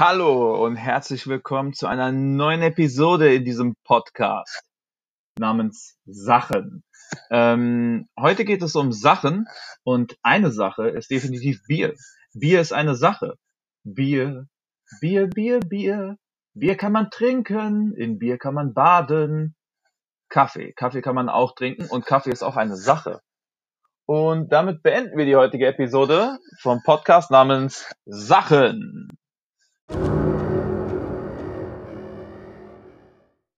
Hallo und herzlich willkommen zu einer neuen Episode in diesem Podcast namens Sachen. Ähm, heute geht es um Sachen und eine Sache ist definitiv Bier. Bier ist eine Sache. Bier, Bier, Bier, Bier. Bier kann man trinken, in Bier kann man baden. Kaffee, Kaffee kann man auch trinken und Kaffee ist auch eine Sache. Und damit beenden wir die heutige Episode vom Podcast namens Sachen. you